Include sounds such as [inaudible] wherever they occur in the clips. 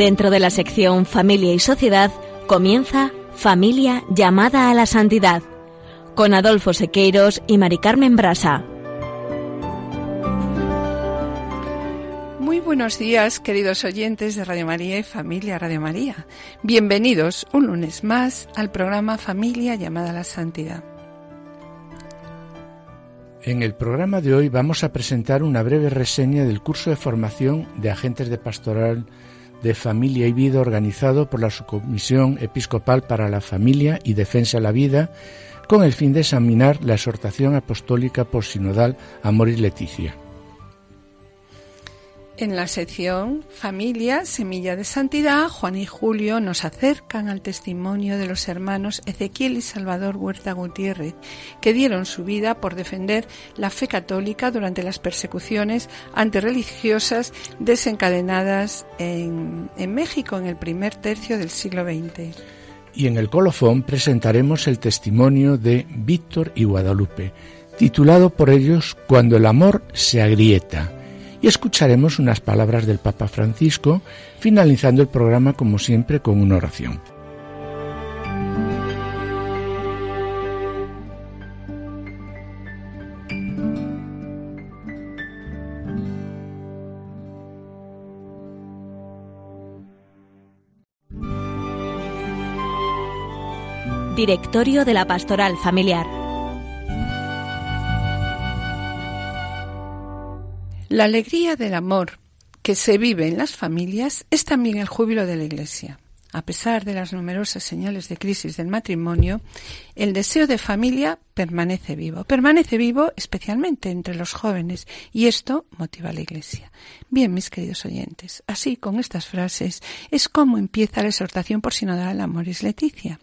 Dentro de la sección Familia y Sociedad comienza Familia llamada a la santidad con Adolfo Sequeiros y Mari Carmen Brasa. Muy buenos días, queridos oyentes de Radio María y Familia Radio María. Bienvenidos un lunes más al programa Familia llamada a la santidad. En el programa de hoy vamos a presentar una breve reseña del curso de formación de agentes de pastoral de Familia y Vida organizado por la Subcomisión Episcopal para la Familia y Defensa de la Vida con el fin de examinar la exhortación apostólica por sinodal Amoris Leticia. En la sección Familia, Semilla de Santidad, Juan y Julio nos acercan al testimonio de los hermanos Ezequiel y Salvador Huerta Gutiérrez, que dieron su vida por defender la fe católica durante las persecuciones antirreligiosas desencadenadas en, en México en el primer tercio del siglo XX. Y en el colofón presentaremos el testimonio de Víctor y Guadalupe, titulado por ellos Cuando el amor se agrieta y escucharemos unas palabras del Papa Francisco, finalizando el programa como siempre con una oración. Directorio de la Pastoral Familiar La alegría del amor que se vive en las familias es también el júbilo de la Iglesia. A pesar de las numerosas señales de crisis del matrimonio, el deseo de familia permanece vivo. Permanece vivo especialmente entre los jóvenes y esto motiva a la Iglesia. Bien, mis queridos oyentes, así con estas frases es como empieza la exhortación por sinodal Amoris Leticia.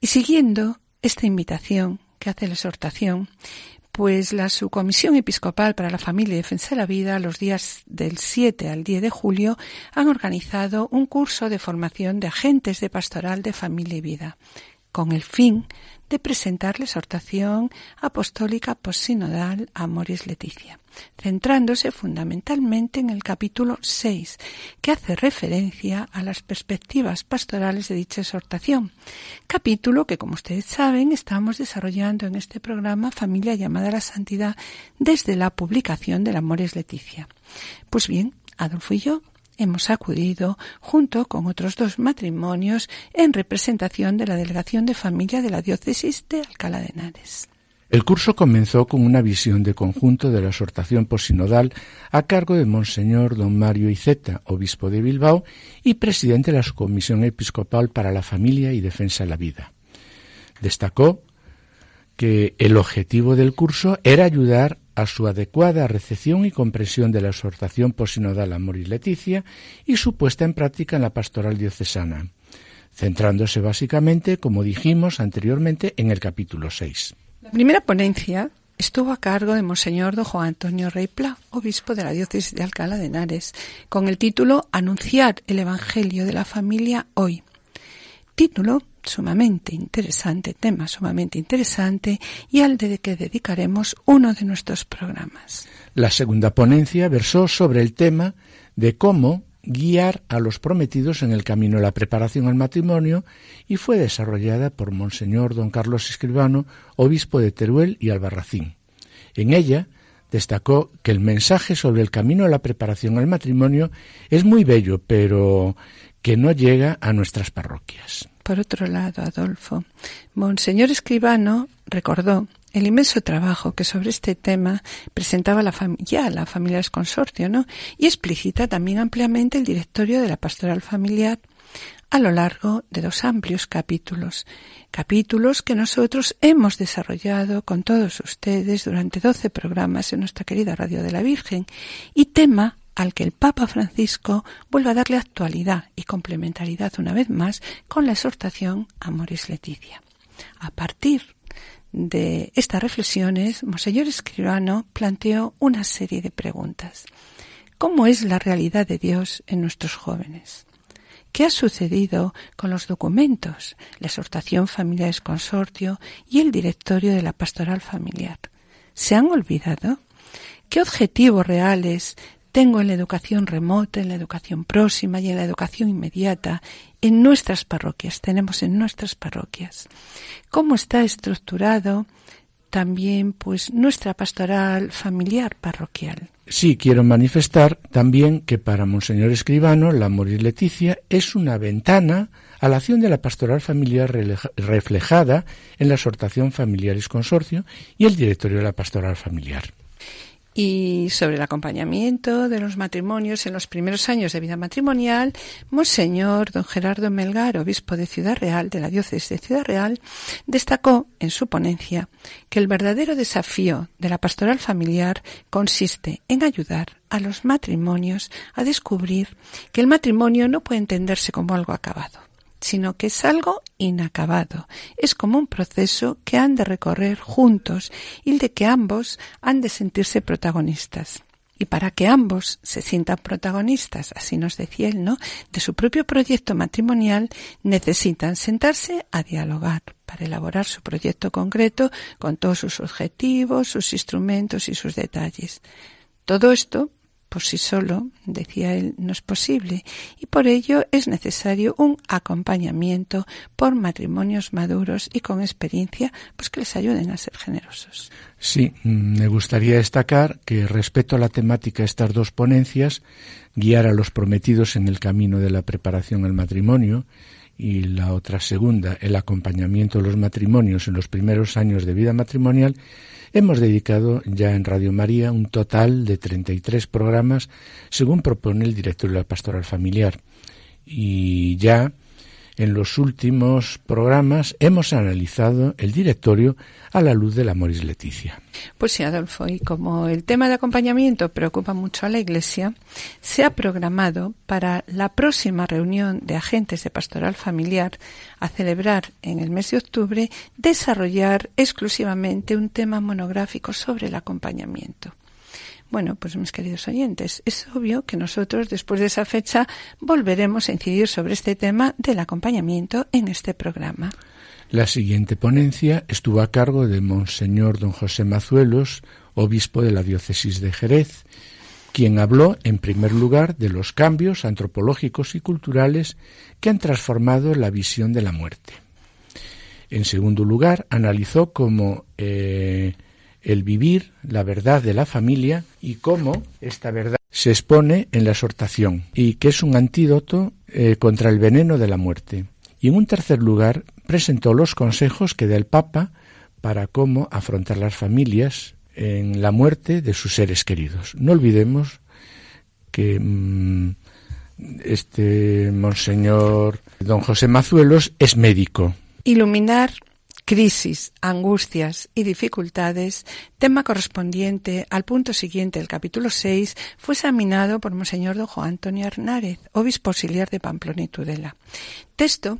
Y siguiendo esta invitación que hace la exhortación, pues la Subcomisión Episcopal para la Familia y Defensa de la Vida, los días del 7 al 10 de julio, han organizado un curso de formación de agentes de pastoral de familia y vida, con el fin de presentar la exhortación apostólica posinodal Amoris Leticia, centrándose fundamentalmente en el capítulo 6, que hace referencia a las perspectivas pastorales de dicha exhortación, capítulo que, como ustedes saben, estamos desarrollando en este programa Familia llamada a la Santidad desde la publicación del Amoris Leticia. Pues bien, Adolfo y yo hemos acudido junto con otros dos matrimonios en representación de la Delegación de Familia de la Diócesis de Alcalá de Henares. El curso comenzó con una visión de conjunto de la exhortación posinodal a cargo de Monseñor don Mario Iceta, obispo de Bilbao y presidente de la Comisión Episcopal para la Familia y Defensa de la Vida. Destacó que el objetivo del curso era ayudar a su adecuada recepción y comprensión de la exhortación posinodal Amor y Leticia y su puesta en práctica en la pastoral diocesana, centrándose básicamente, como dijimos anteriormente, en el capítulo 6. Primera ponencia estuvo a cargo de Monseñor don Juan Antonio Rey Pla, obispo de la diócesis de Alcalá de Henares, con el título Anunciar el Evangelio de la Familia hoy. Título sumamente interesante, tema sumamente interesante y al de que dedicaremos uno de nuestros programas. La segunda ponencia versó sobre el tema de cómo guiar a los prometidos en el camino de la preparación al matrimonio y fue desarrollada por Monseñor don Carlos Escribano, obispo de Teruel y Albarracín. En ella destacó que el mensaje sobre el camino de la preparación al matrimonio es muy bello, pero que no llega a nuestras parroquias. Por otro lado, Adolfo, Monseñor Escribano recordó el inmenso trabajo que sobre este tema presentaba la ya la familia del consorcio, ¿no? Y explicita también ampliamente el directorio de la pastoral familiar a lo largo de dos amplios capítulos, capítulos que nosotros hemos desarrollado con todos ustedes durante doce programas en nuestra querida Radio de la Virgen y tema al que el Papa Francisco vuelve a darle actualidad y complementariedad una vez más con la exhortación Amoris Leticia. A partir de estas reflexiones, Monseñor Escribano planteó una serie de preguntas. ¿Cómo es la realidad de Dios en nuestros jóvenes? ¿Qué ha sucedido con los documentos, la exhortación familiares consortio y el directorio de la pastoral familiar? ¿Se han olvidado? ¿Qué objetivos reales tengo en la educación remota, en la educación próxima y en la educación inmediata, en nuestras parroquias, tenemos en nuestras parroquias. ¿Cómo está estructurado también pues nuestra pastoral familiar parroquial? Sí, quiero manifestar también que para Monseñor Escribano la Moris Leticia es una ventana a la acción de la pastoral familiar reflejada en la exhortación familiares consorcio y el directorio de la pastoral familiar y sobre el acompañamiento de los matrimonios en los primeros años de vida matrimonial, Monseñor don Gerardo Melgar, obispo de Ciudad Real, de la diócesis de Ciudad Real, destacó en su ponencia que el verdadero desafío de la pastoral familiar consiste en ayudar a los matrimonios a descubrir que el matrimonio no puede entenderse como algo acabado sino que es algo inacabado. Es como un proceso que han de recorrer juntos y de que ambos han de sentirse protagonistas. Y para que ambos se sientan protagonistas, así nos decía él, ¿no? De su propio proyecto matrimonial, necesitan sentarse a dialogar para elaborar su proyecto concreto con todos sus objetivos, sus instrumentos y sus detalles. Todo esto por sí solo, decía él, no es posible y por ello es necesario un acompañamiento por matrimonios maduros y con experiencia, pues que les ayuden a ser generosos. Sí, me gustaría destacar que respecto a la temática de estas dos ponencias, guiar a los prometidos en el camino de la preparación al matrimonio, y la otra segunda, el acompañamiento de los matrimonios en los primeros años de vida matrimonial, Hemos dedicado ya en Radio María un total de 33 programas, según propone el director de la Pastoral Familiar. Y ya en los últimos programas hemos analizado el directorio a la luz de la Moris Leticia. Pues sí, Adolfo, y como el tema de acompañamiento preocupa mucho a la Iglesia, se ha programado para la próxima reunión de agentes de pastoral familiar a celebrar en el mes de octubre desarrollar exclusivamente un tema monográfico sobre el acompañamiento. Bueno, pues mis queridos oyentes, es obvio que nosotros después de esa fecha volveremos a incidir sobre este tema del acompañamiento en este programa. La siguiente ponencia estuvo a cargo de Monseñor don José Mazuelos, obispo de la diócesis de Jerez, quien habló en primer lugar de los cambios antropológicos y culturales que han transformado la visión de la muerte. En segundo lugar, analizó cómo eh, el vivir la verdad de la familia y cómo esta verdad se expone en la exhortación y que es un antídoto eh, contra el veneno de la muerte. Y en un tercer lugar presentó los consejos que da el Papa para cómo afrontar las familias en la muerte de sus seres queridos. No olvidemos que mm, este monseñor don José Mazuelos es médico. Iluminar crisis, angustias y dificultades, tema correspondiente al punto siguiente del capítulo 6, fue examinado por Monseñor don Juan Antonio Hernández, obispo auxiliar de Pamplona y Tudela. Texto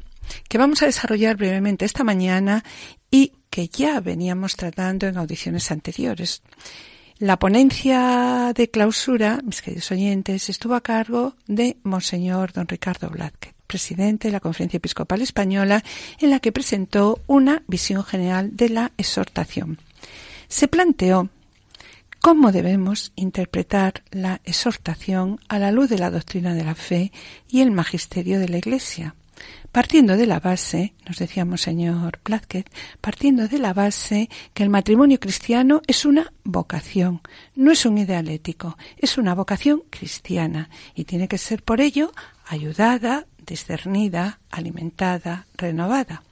que vamos a desarrollar brevemente esta mañana y que ya veníamos tratando en audiciones anteriores. La ponencia de clausura, mis queridos oyentes, estuvo a cargo de Monseñor don Ricardo Blázquez presidente de la Conferencia Episcopal Española, en la que presentó una visión general de la exhortación. Se planteó cómo debemos interpretar la exhortación a la luz de la doctrina de la fe y el magisterio de la Iglesia. Partiendo de la base, nos decíamos señor Blázquez, partiendo de la base que el matrimonio cristiano es una vocación, no es un ideal ético, es una vocación cristiana y tiene que ser por ello ayudada, discernida, alimentada, renovada.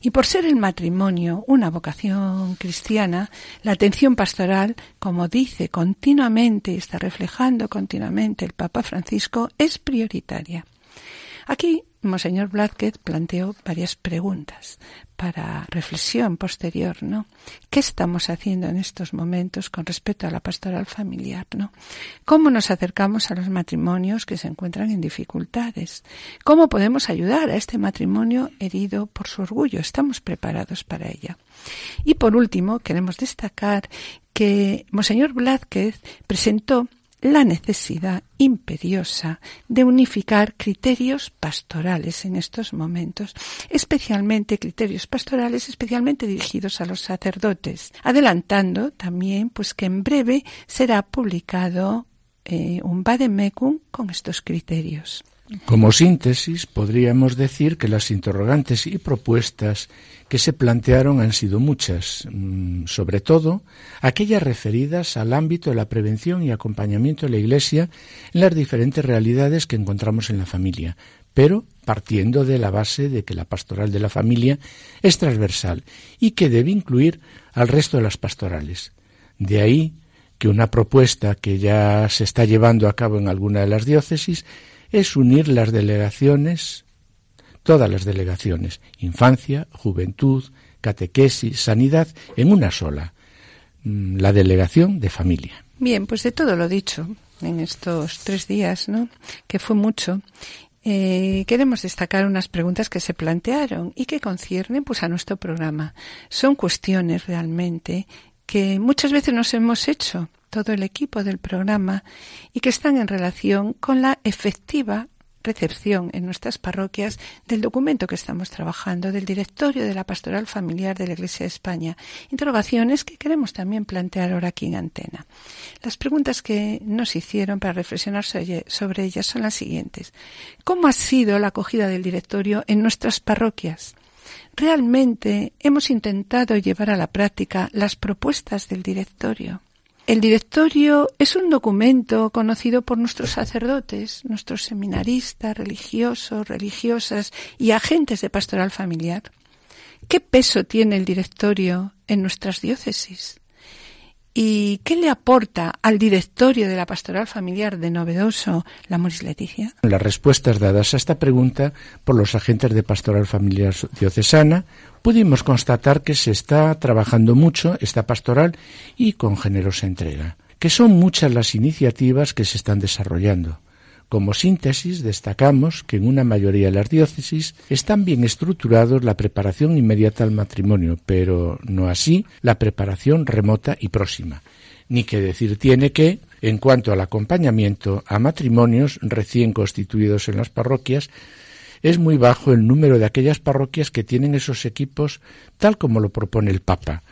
Y por ser el matrimonio una vocación cristiana, la atención pastoral, como dice continuamente y está reflejando continuamente el Papa Francisco, es prioritaria. Aquí Monseñor Blázquez planteó varias preguntas para reflexión posterior, ¿no? ¿Qué estamos haciendo en estos momentos con respecto a la pastoral familiar, ¿no? ¿Cómo nos acercamos a los matrimonios que se encuentran en dificultades? ¿Cómo podemos ayudar a este matrimonio herido por su orgullo? Estamos preparados para ella. Y por último, queremos destacar que Monseñor Blázquez presentó la necesidad imperiosa de unificar criterios pastorales en estos momentos, especialmente criterios pastorales especialmente dirigidos a los sacerdotes, adelantando también pues que en breve será publicado eh, un vademecum con estos criterios. Como síntesis, podríamos decir que las interrogantes y propuestas que se plantearon han sido muchas, mm, sobre todo aquellas referidas al ámbito de la prevención y acompañamiento de la Iglesia en las diferentes realidades que encontramos en la familia, pero partiendo de la base de que la pastoral de la familia es transversal y que debe incluir al resto de las pastorales. De ahí que una propuesta que ya se está llevando a cabo en alguna de las diócesis es unir las delegaciones, todas las delegaciones, infancia, juventud, catequesis, sanidad, en una sola, mm, la delegación de familia. Bien, pues de todo lo dicho en estos tres días, ¿no? Que fue mucho. Eh, queremos destacar unas preguntas que se plantearon y que conciernen pues a nuestro programa. Son cuestiones realmente que muchas veces nos hemos hecho todo el equipo del programa y que están en relación con la efectiva recepción en nuestras parroquias del documento que estamos trabajando del directorio de la pastoral familiar de la Iglesia de España. Interrogaciones que queremos también plantear ahora aquí en antena. Las preguntas que nos hicieron para reflexionar sobre ellas son las siguientes. ¿Cómo ha sido la acogida del directorio en nuestras parroquias? Realmente hemos intentado llevar a la práctica las propuestas del directorio. El directorio es un documento conocido por nuestros sacerdotes, nuestros seminaristas, religiosos, religiosas y agentes de pastoral familiar. ¿Qué peso tiene el directorio en nuestras diócesis? ¿Y qué le aporta al directorio de la pastoral familiar de novedoso la Moris Leticia? Las respuestas dadas a esta pregunta por los agentes de pastoral familiar diocesana pudimos constatar que se está trabajando mucho esta pastoral y con generosa entrega, que son muchas las iniciativas que se están desarrollando como síntesis, destacamos que en una mayoría de las diócesis están bien estructurados la preparación inmediata al matrimonio, pero no así la preparación remota y próxima. Ni que decir tiene que, en cuanto al acompañamiento a matrimonios recién constituidos en las parroquias, es muy bajo el número de aquellas parroquias que tienen esos equipos tal como lo propone el Papa,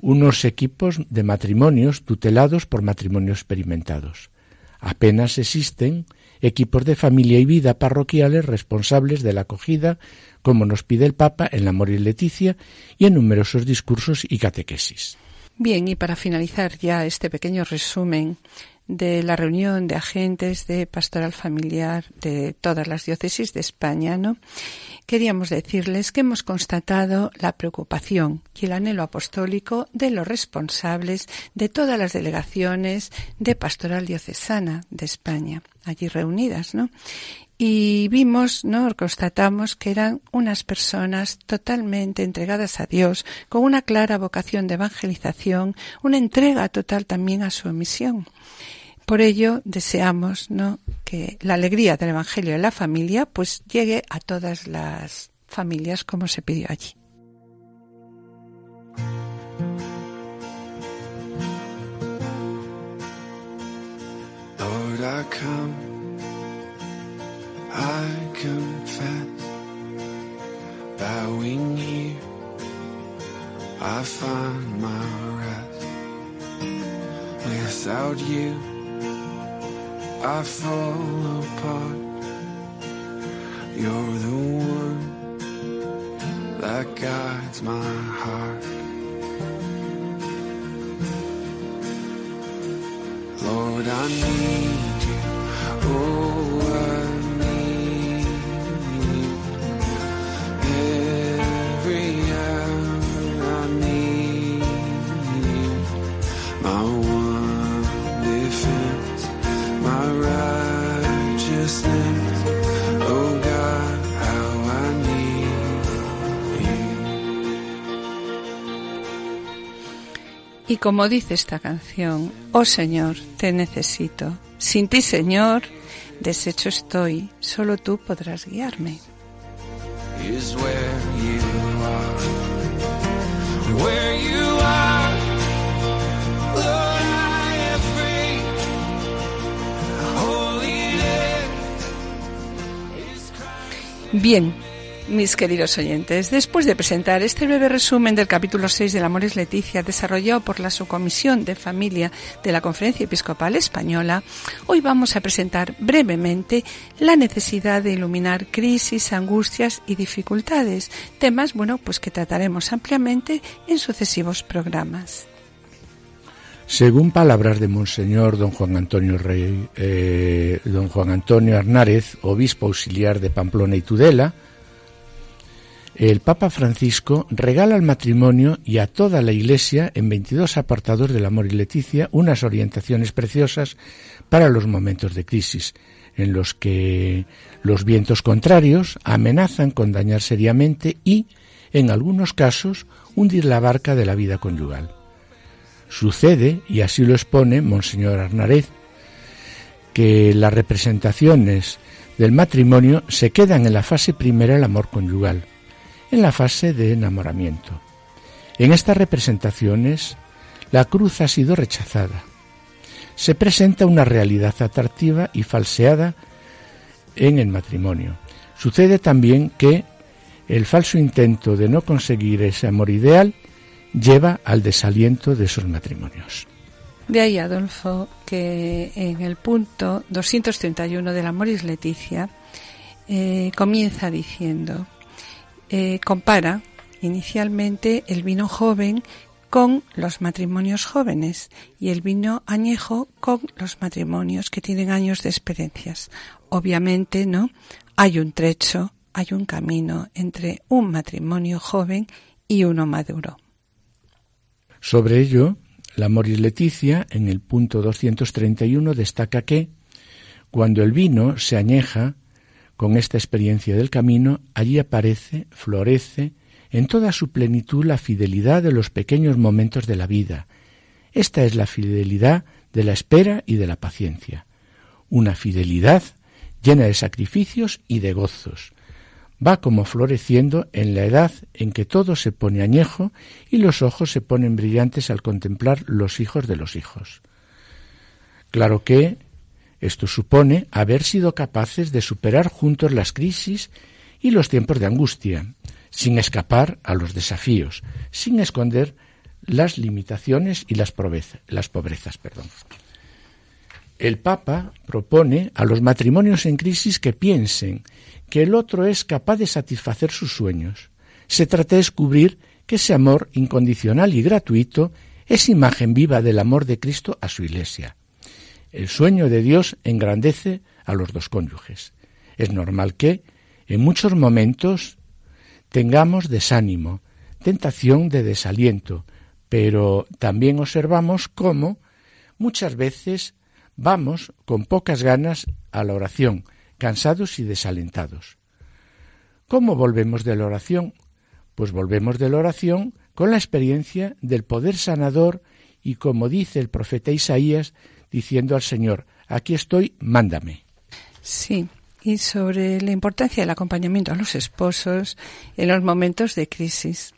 unos equipos de matrimonios tutelados por matrimonios experimentados. Apenas existen equipos de familia y vida parroquiales responsables de la acogida, como nos pide el Papa en la Morir Leticia y en numerosos discursos y catequesis. Bien, y para finalizar ya este pequeño resumen de la reunión de agentes de pastoral familiar de todas las diócesis de España, ¿no? queríamos decirles que hemos constatado la preocupación y el anhelo apostólico de los responsables de todas las delegaciones de pastoral diocesana de España, allí reunidas, ¿no? Y vimos, ¿no? Constatamos que eran unas personas totalmente entregadas a Dios, con una clara vocación de evangelización, una entrega total también a su misión. Por ello deseamos ¿no? que la alegría del Evangelio de la familia pues llegue a todas las familias como se pidió allí. My rest. Without you. I fall apart. You're the one that guides my heart. Lord, I need you. Oh, I Y como dice esta canción, oh Señor, te necesito. Sin ti, Señor, deshecho estoy, solo tú podrás guiarme. Bien, Mis queridos oyentes, después de presentar este breve resumen del capítulo 6 del Amor es Leticia, desarrollado por la Subcomisión de Familia de la Conferencia Episcopal Española, hoy vamos a presentar brevemente la necesidad de iluminar crisis, angustias y dificultades, temas, bueno, pues que trataremos ampliamente en sucesivos programas. Según palabras de Monseñor don Juan Antonio Rey, eh, don Juan Antonio Arnárez, obispo auxiliar de Pamplona y Tudela, el Papa Francisco regala al matrimonio y a toda la Iglesia en 22 apartados del Amor y Leticia unas orientaciones preciosas para los momentos de crisis, en los que los vientos contrarios amenazan con dañar seriamente y, en algunos casos, hundir la barca de la vida conyugal. Sucede, y así lo expone Monseñor Arnarez, que las representaciones del matrimonio se quedan en la fase primera del amor conyugal, en la fase de enamoramiento. En estas representaciones, la cruz ha sido rechazada. Se presenta una realidad atractiva y falseada en el matrimonio. Sucede también que el falso intento de no conseguir ese amor ideal lleva al desaliento de esos matrimonios. De ahí, Adolfo, que en el punto 231 del Amoris Leticia eh, comienza diciendo, eh, compara inicialmente el vino joven con los matrimonios jóvenes y el vino añejo con los matrimonios que tienen años de experiencias. Obviamente, ¿no? Hay un trecho, hay un camino entre un matrimonio joven y uno maduro. Sobre ello, la Moris Leticia, en el punto 231, destaca que, cuando el vino se añeja, con esta experiencia del camino, allí aparece, florece, en toda su plenitud la fidelidad de los pequeños momentos de la vida. Esta es la fidelidad de la espera y de la paciencia. Una fidelidad llena de sacrificios y de gozos. Va como floreciendo en la edad en que todo se pone añejo y los ojos se ponen brillantes al contemplar los hijos de los hijos. Claro que esto supone haber sido capaces de superar juntos las crisis y los tiempos de angustia, sin escapar a los desafíos, sin esconder las limitaciones y las, pobrezas. El Papa propone a los matrimonios en crisis que piensen que el otro es capaz de satisfacer sus sueños. Se trata de descubrir que ese amor incondicional y gratuito es imagen viva del amor de Cristo a su Iglesia. El sueño de Dios engrandece a los dos cónyuges. Es normal que, en muchos momentos, tengamos desánimo, tentación de desaliento, pero también observamos cómo muchas veces vamos con pocas ganas a la oración, cansados y desalentados. ¿Cómo volvemos de la oración? Pues volvemos de la oración con la experiencia del poder sanador y como dice el profeta Isaías, diciendo al Señor, aquí estoy, mándame. Sí, y sobre la importancia del acompañamiento a los esposos en los momentos de crisis,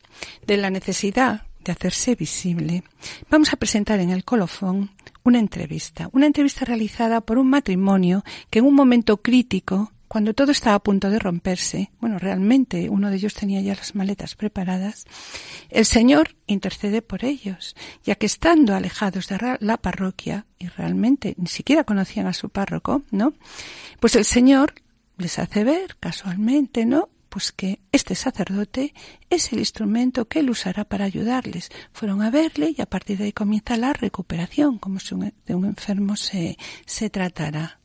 de la necesidad de hacerse visible. Vamos a presentar en el colofón una entrevista, una entrevista realizada por un matrimonio que en un momento crítico cuando todo estaba a punto de romperse, bueno, realmente uno de ellos tenía ya las maletas preparadas, el Señor intercede por ellos, ya que estando alejados de la parroquia, y realmente ni siquiera conocían a su párroco, ¿no? Pues el Señor les hace ver casualmente, ¿no? Pues que este sacerdote es el instrumento que él usará para ayudarles. Fueron a verle y a partir de ahí comienza la recuperación, como si de un enfermo se, se tratara.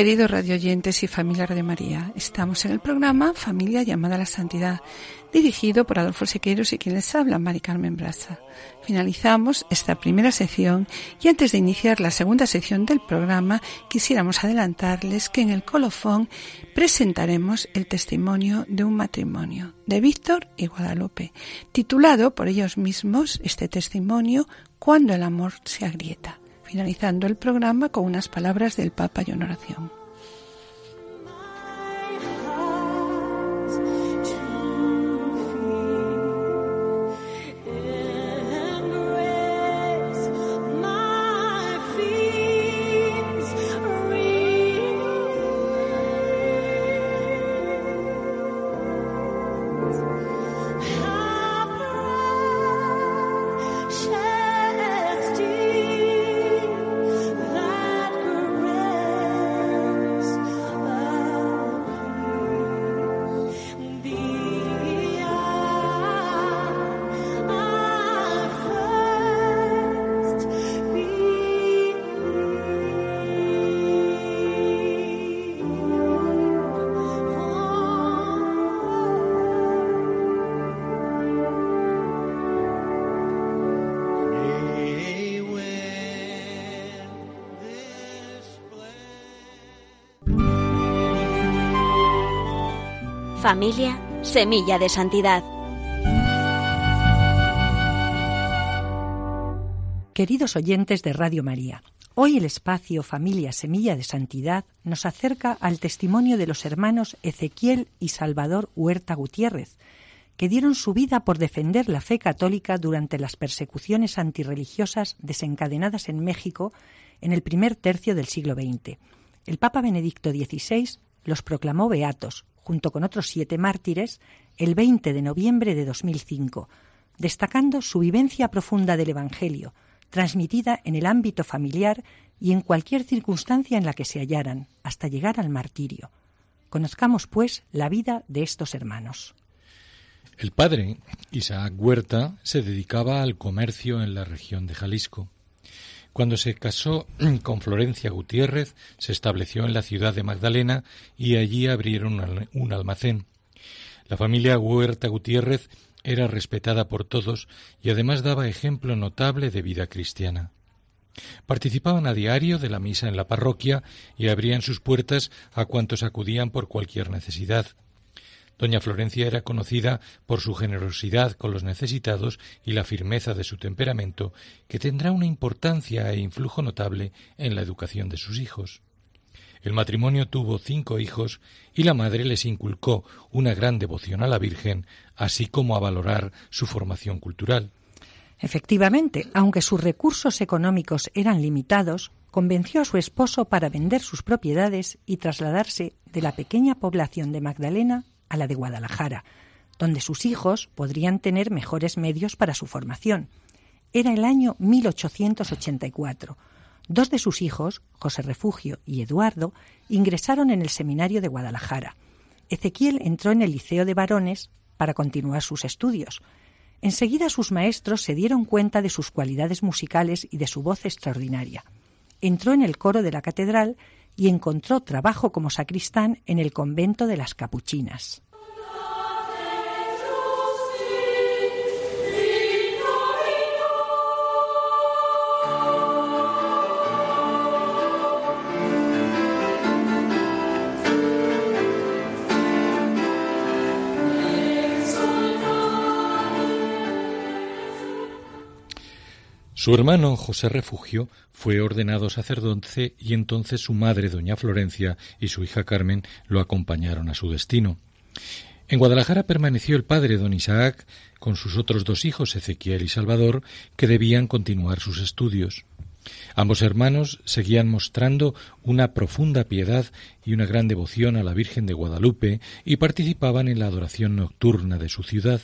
Queridos radioyentes y familia de María, estamos en el programa Familia llamada a la Santidad, dirigido por Adolfo Sequeiros y quien les habla, Mari Carmen Brasa. Finalizamos esta primera sección y antes de iniciar la segunda sección del programa, quisiéramos adelantarles que en el colofón presentaremos el testimonio de un matrimonio de Víctor y Guadalupe, titulado por ellos mismos este testimonio Cuando el amor se agrieta finalizando el programa con unas palabras del Papa y una oración. Familia, semilla de santidad. Queridos oyentes de Radio María, hoy el espacio Familia Semilla de Santidad nos acerca al testimonio de los hermanos Ezequiel y Salvador Huerta Gutiérrez, que dieron su vida por defender la fe católica durante las persecuciones antirreligiosas desencadenadas en México en el primer tercio del siglo XX. El Papa Benedicto XVI los proclamó beatos, junto con otros siete mártires, el 20 de noviembre de 2005, destacando su vivencia profunda del Evangelio, transmitida en el ámbito familiar y en cualquier circunstancia en la que se hallaran, hasta llegar al martirio. Conozcamos, pues, la vida de estos hermanos. El padre, Isaac Huerta, se dedicaba al comercio en la región de Jalisco. Cuando se casó [clears throat] con Florencia Gutiérrez, se estableció en la ciudad de Magdalena y allí abrieron un almacén. La familia Huerta Gutiérrez era respetada por todos y además daba ejemplo notable de vida cristiana. Participaban a diario de la misa en la parroquia y abrían sus puertas a cuantos acudían por cualquier necesidad. Doña Florencia era conocida por su generosidad con los necesitados y la firmeza de su temperamento, que tendrá una importancia e influjo notable en la educación de sus hijos. El matrimonio tuvo cinco hijos y la madre les inculcó una gran devoción a la Virgen, así como a valorar su formación cultural. Efectivamente, aunque sus recursos económicos eran limitados, convenció a su esposo para vender sus propiedades y trasladarse de la pequeña población de Magdalena a la de Guadalajara, donde sus hijos podrían tener mejores medios para su formación. Era el año 1884. Dos de sus hijos, José Refugio y Eduardo, ingresaron en el seminario de Guadalajara. Ezequiel entró en el Liceo de Varones para continuar sus estudios. Enseguida sus maestros se dieron cuenta de sus cualidades musicales y de su voz extraordinaria. Entró en el coro de la catedral y encontró trabajo como sacristán en el convento de las Capuchinas. Su hermano José Refugio fue ordenado sacerdote y entonces su madre, doña Florencia, y su hija Carmen lo acompañaron a su destino. En Guadalajara permaneció el padre don Isaac con sus otros dos hijos, Ezequiel y Salvador, que debían continuar sus estudios. Ambos hermanos seguían mostrando una profunda piedad y una gran devoción a la Virgen de Guadalupe y participaban en la adoración nocturna de su ciudad.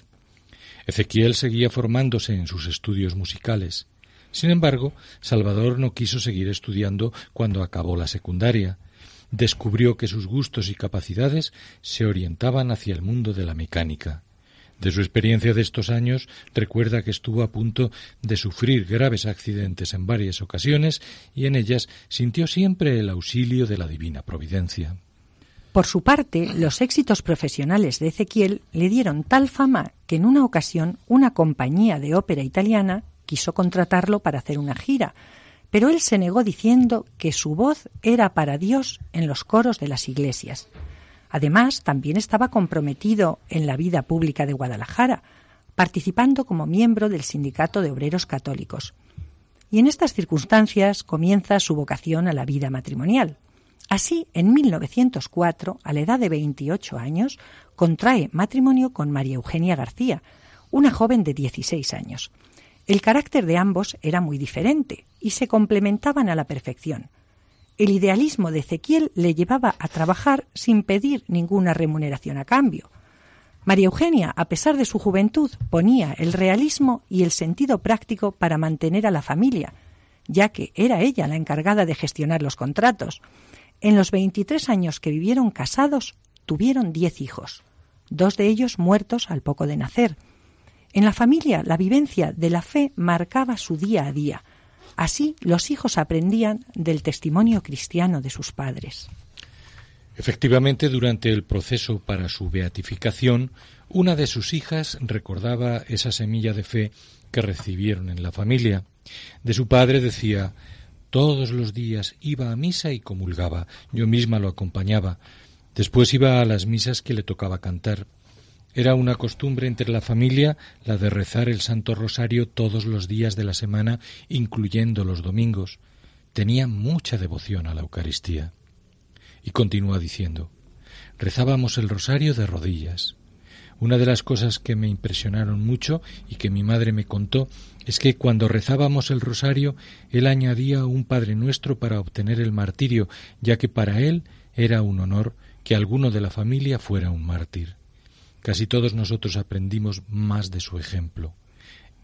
Ezequiel seguía formándose en sus estudios musicales. Sin embargo, Salvador no quiso seguir estudiando cuando acabó la secundaria. Descubrió que sus gustos y capacidades se orientaban hacia el mundo de la mecánica. De su experiencia de estos años, recuerda que estuvo a punto de sufrir graves accidentes en varias ocasiones y en ellas sintió siempre el auxilio de la divina providencia. Por su parte, los éxitos profesionales de Ezequiel le dieron tal fama que en una ocasión una compañía de ópera italiana quiso contratarlo para hacer una gira, pero él se negó diciendo que su voz era para Dios en los coros de las iglesias. Además, también estaba comprometido en la vida pública de Guadalajara, participando como miembro del Sindicato de Obreros Católicos. Y en estas circunstancias comienza su vocación a la vida matrimonial. Así, en 1904, a la edad de 28 años, contrae matrimonio con María Eugenia García, una joven de 16 años. El carácter de ambos era muy diferente y se complementaban a la perfección. El idealismo de Ezequiel le llevaba a trabajar sin pedir ninguna remuneración a cambio. María Eugenia, a pesar de su juventud, ponía el realismo y el sentido práctico para mantener a la familia, ya que era ella la encargada de gestionar los contratos. En los 23 años que vivieron casados, tuvieron diez hijos, dos de ellos muertos al poco de nacer. En la familia, la vivencia de la fe marcaba su día a día. Así los hijos aprendían del testimonio cristiano de sus padres. Efectivamente, durante el proceso para su beatificación, una de sus hijas recordaba esa semilla de fe que recibieron en la familia. De su padre decía todos los días iba a misa y comulgaba. Yo misma lo acompañaba. Después iba a las misas que le tocaba cantar. Era una costumbre entre la familia la de rezar el Santo Rosario todos los días de la semana, incluyendo los domingos. Tenía mucha devoción a la Eucaristía. Y continúa diciendo, rezábamos el rosario de rodillas. Una de las cosas que me impresionaron mucho y que mi madre me contó es que cuando rezábamos el rosario, él añadía un Padre Nuestro para obtener el martirio, ya que para él era un honor que alguno de la familia fuera un mártir. Casi todos nosotros aprendimos más de su ejemplo.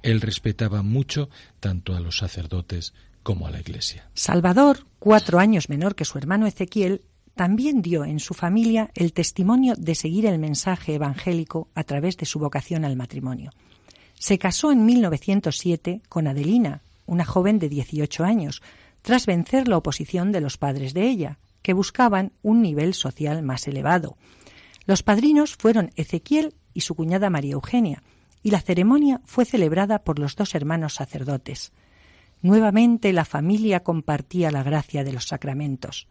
Él respetaba mucho tanto a los sacerdotes como a la Iglesia. Salvador, cuatro años menor que su hermano Ezequiel, también dio en su familia el testimonio de seguir el mensaje evangélico a través de su vocación al matrimonio. Se casó en 1907 con Adelina, una joven de 18 años, tras vencer la oposición de los padres de ella, que buscaban un nivel social más elevado. Los padrinos fueron Ezequiel y su cuñada María Eugenia, y la ceremonia fue celebrada por los dos hermanos sacerdotes. Nuevamente la familia compartía la gracia de los sacramentos.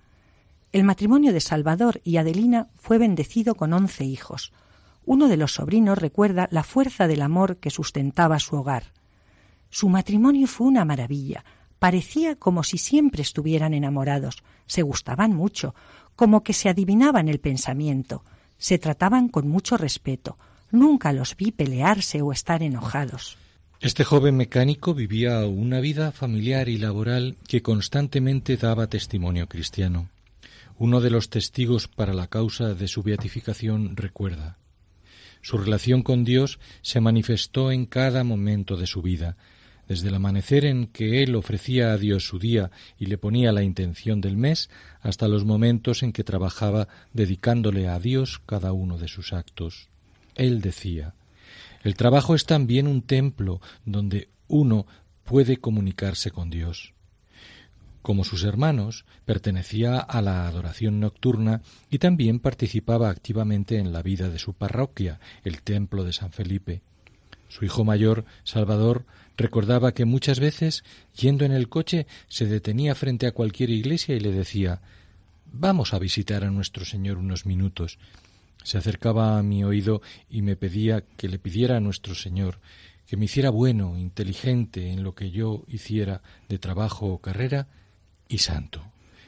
El matrimonio de Salvador y Adelina fue bendecido con once hijos. Uno de los sobrinos recuerda la fuerza del amor que sustentaba su hogar. Su matrimonio fue una maravilla. Parecía como si siempre estuvieran enamorados, se gustaban mucho, como que se adivinaban el pensamiento. Se trataban con mucho respeto. Nunca los vi pelearse o estar enojados. Este joven mecánico vivía una vida familiar y laboral que constantemente daba testimonio cristiano. Uno de los testigos para la causa de su beatificación recuerda su relación con Dios se manifestó en cada momento de su vida, desde el amanecer en que él ofrecía a Dios su día y le ponía la intención del mes, hasta los momentos en que trabajaba dedicándole a Dios cada uno de sus actos. Él decía El trabajo es también un templo donde uno puede comunicarse con Dios. Como sus hermanos, pertenecía a la adoración nocturna y también participaba activamente en la vida de su parroquia, el Templo de San Felipe. Su hijo mayor, Salvador, recordaba que muchas veces, yendo en el coche, se detenía frente a cualquier iglesia y le decía Vamos a visitar a nuestro Señor unos minutos. Se acercaba a mi oído y me pedía que le pidiera a nuestro Señor que me hiciera bueno, inteligente en lo que yo hiciera de trabajo o carrera y santo,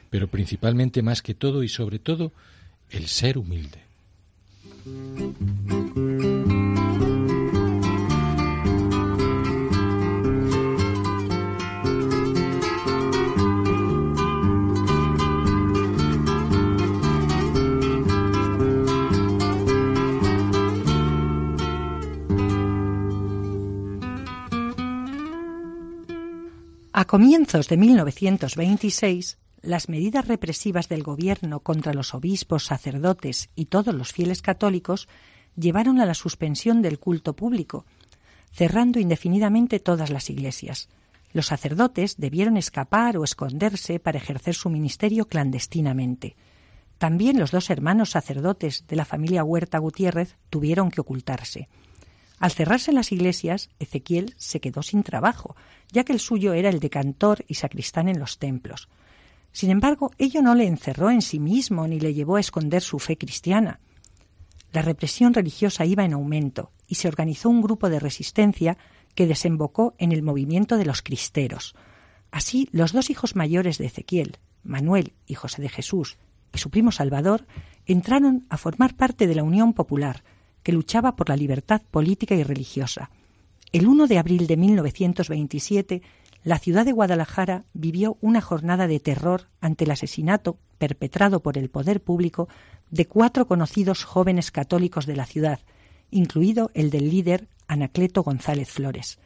pero principalmente más que todo y sobre todo el ser humilde. Comienzos de 1926, las medidas represivas del gobierno contra los obispos, sacerdotes y todos los fieles católicos llevaron a la suspensión del culto público, cerrando indefinidamente todas las iglesias. Los sacerdotes debieron escapar o esconderse para ejercer su ministerio clandestinamente. También los dos hermanos sacerdotes de la familia Huerta Gutiérrez tuvieron que ocultarse. Al cerrarse las iglesias, Ezequiel se quedó sin trabajo, ya que el suyo era el de cantor y sacristán en los templos. Sin embargo, ello no le encerró en sí mismo ni le llevó a esconder su fe cristiana. La represión religiosa iba en aumento y se organizó un grupo de resistencia que desembocó en el movimiento de los cristeros. Así, los dos hijos mayores de Ezequiel, Manuel y José de Jesús, y su primo Salvador, entraron a formar parte de la Unión Popular, que luchaba por la libertad política y religiosa. El 1 de abril de 1927, la ciudad de Guadalajara vivió una jornada de terror ante el asesinato perpetrado por el poder público de cuatro conocidos jóvenes católicos de la ciudad, incluido el del líder Anacleto González Flores.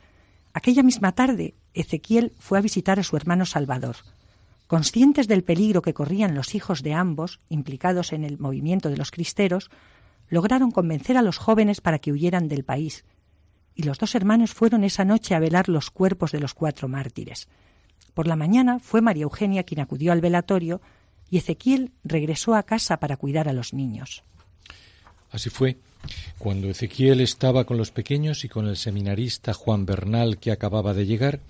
Aquella misma tarde, Ezequiel fue a visitar a su hermano Salvador. Conscientes del peligro que corrían los hijos de ambos, implicados en el movimiento de los cristeros, lograron convencer a los jóvenes para que huyeran del país, y los dos hermanos fueron esa noche a velar los cuerpos de los cuatro mártires. Por la mañana fue María Eugenia quien acudió al velatorio y Ezequiel regresó a casa para cuidar a los niños. Así fue. Cuando Ezequiel estaba con los pequeños y con el seminarista Juan Bernal que acababa de llegar,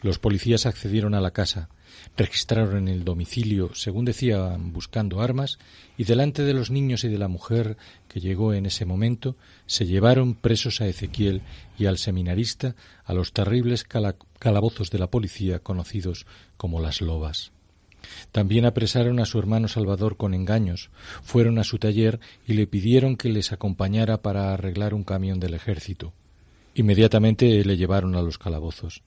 los policías accedieron a la casa, registraron el domicilio, según decían, buscando armas, y delante de los niños y de la mujer que llegó en ese momento, se llevaron presos a Ezequiel y al seminarista a los terribles calabozos de la policía conocidos como las lobas. También apresaron a su hermano Salvador con engaños, fueron a su taller y le pidieron que les acompañara para arreglar un camión del ejército. Inmediatamente le llevaron a los calabozos.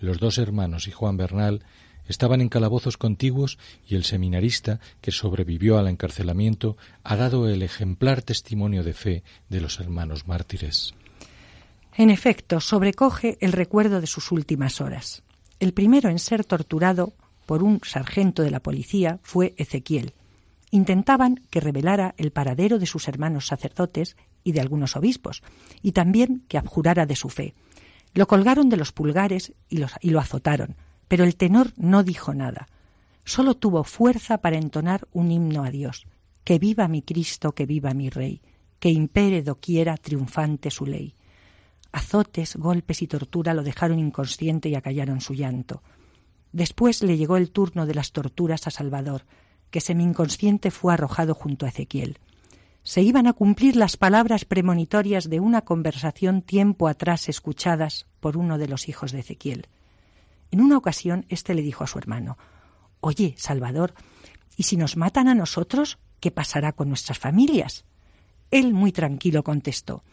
Los dos hermanos y Juan Bernal estaban en calabozos contiguos y el seminarista, que sobrevivió al encarcelamiento, ha dado el ejemplar testimonio de fe de los hermanos mártires. En efecto, sobrecoge el recuerdo de sus últimas horas. El primero en ser torturado por un sargento de la policía fue Ezequiel. Intentaban que revelara el paradero de sus hermanos sacerdotes y de algunos obispos, y también que abjurara de su fe. Lo colgaron de los pulgares y, y lo azotaron, pero el tenor no dijo nada. Solo tuvo fuerza para entonar un himno a Dios. Que viva mi Cristo, que viva mi Rey, que impere doquiera triunfante su ley. Azotes, golpes y tortura lo dejaron inconsciente y acallaron su llanto. Después le llegó el turno de las torturas a Salvador, que semi-inconsciente fue arrojado junto a Ezequiel. Se iban a cumplir las palabras premonitorias de una conversación tiempo atrás escuchadas por uno de los hijos de Ezequiel. En una ocasión, éste le dijo a su hermano Oye, Salvador, ¿y si nos matan a nosotros, qué pasará con nuestras familias? Él muy tranquilo contestó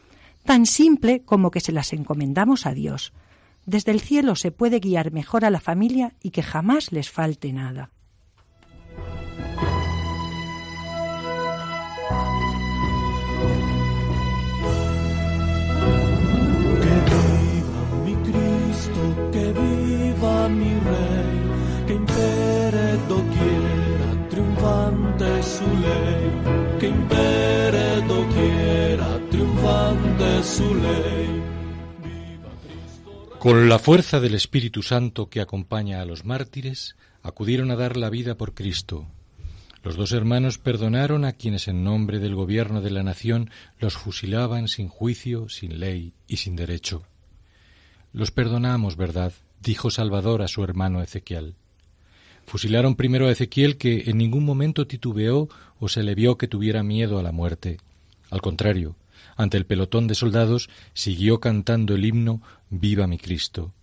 Tan simple como que se las encomendamos a Dios. Desde el cielo se puede guiar mejor a la familia y que jamás les falte nada. Mi rey, que triunfante su ley, triunfante su ley. Con la fuerza del Espíritu Santo que acompaña a los mártires, acudieron a dar la vida por Cristo. Los dos hermanos perdonaron a quienes en nombre del gobierno de la nación los fusilaban sin juicio, sin ley y sin derecho. Los perdonamos, ¿verdad? Dijo Salvador a su hermano Ezequiel. Fusilaron primero a Ezequiel, que en ningún momento titubeó o se le vio que tuviera miedo a la muerte. Al contrario, ante el pelotón de soldados, siguió cantando el himno Viva mi Cristo.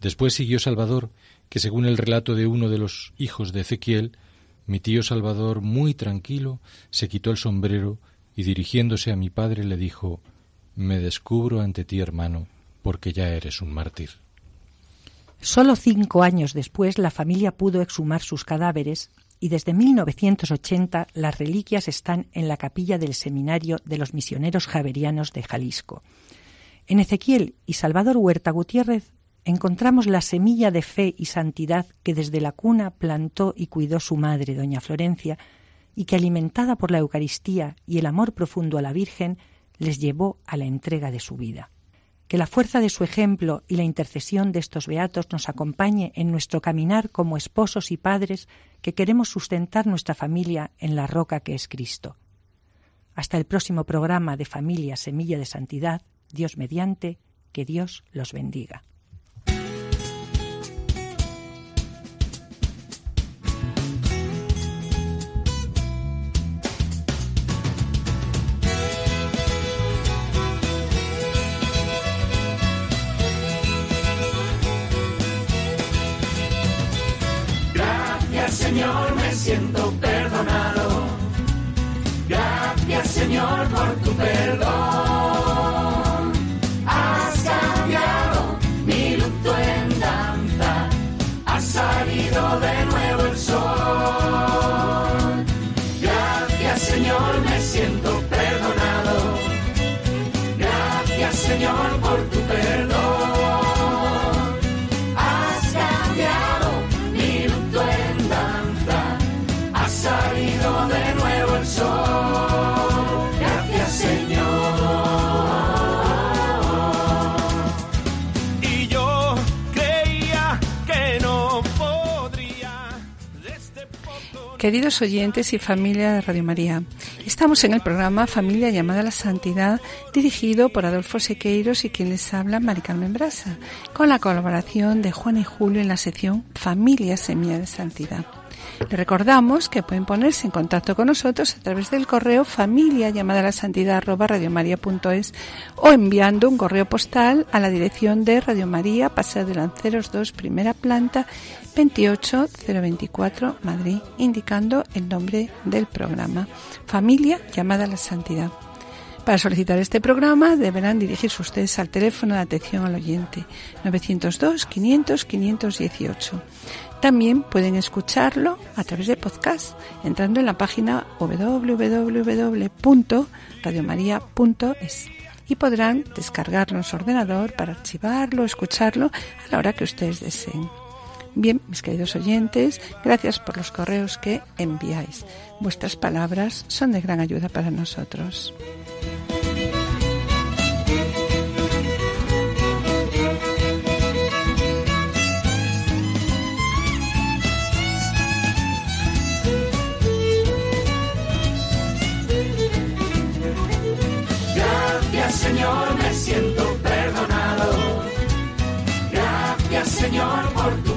Después siguió Salvador, que según el relato de uno de los hijos de Ezequiel, mi tío Salvador, muy tranquilo, se quitó el sombrero y dirigiéndose a mi padre le dijo Me descubro ante ti, hermano, porque ya eres un mártir. Solo cinco años después la familia pudo exhumar sus cadáveres y desde 1980 las reliquias están en la capilla del Seminario de los Misioneros Javerianos de Jalisco. En Ezequiel y Salvador Huerta Gutiérrez encontramos la semilla de fe y santidad que desde la cuna plantó y cuidó su madre, doña Florencia, y que alimentada por la Eucaristía y el amor profundo a la Virgen, les llevó a la entrega de su vida. Que la fuerza de su ejemplo y la intercesión de estos beatos nos acompañe en nuestro caminar como esposos y padres que queremos sustentar nuestra familia en la roca que es Cristo. Hasta el próximo programa de Familia Semilla de Santidad, Dios mediante, que Dios los bendiga. Señor, Queridos oyentes y familia de Radio María, estamos en el programa Familia llamada a la Santidad, dirigido por Adolfo Sequeiros y quien les habla, Mari Carmen Brasa, con la colaboración de Juan y Julio en la sección Familia Semilla de Santidad. Le recordamos que pueden ponerse en contacto con nosotros a través del correo familia llamada la santidad arroba radiomaria.es o enviando un correo postal a la dirección de Radio María, Paseo de Lanceros 2, primera planta, 28024, Madrid, indicando el nombre del programa. Familia llamada a la santidad. Para solicitar este programa deberán dirigirse ustedes al teléfono de atención al oyente 902 500 518. También pueden escucharlo a través de podcast entrando en la página www.radiomaria.es y podrán descargarlo en su ordenador para archivarlo, escucharlo a la hora que ustedes deseen. Bien, mis queridos oyentes, gracias por los correos que enviáis. Vuestras palabras son de gran ayuda para nosotros. Señor, por tu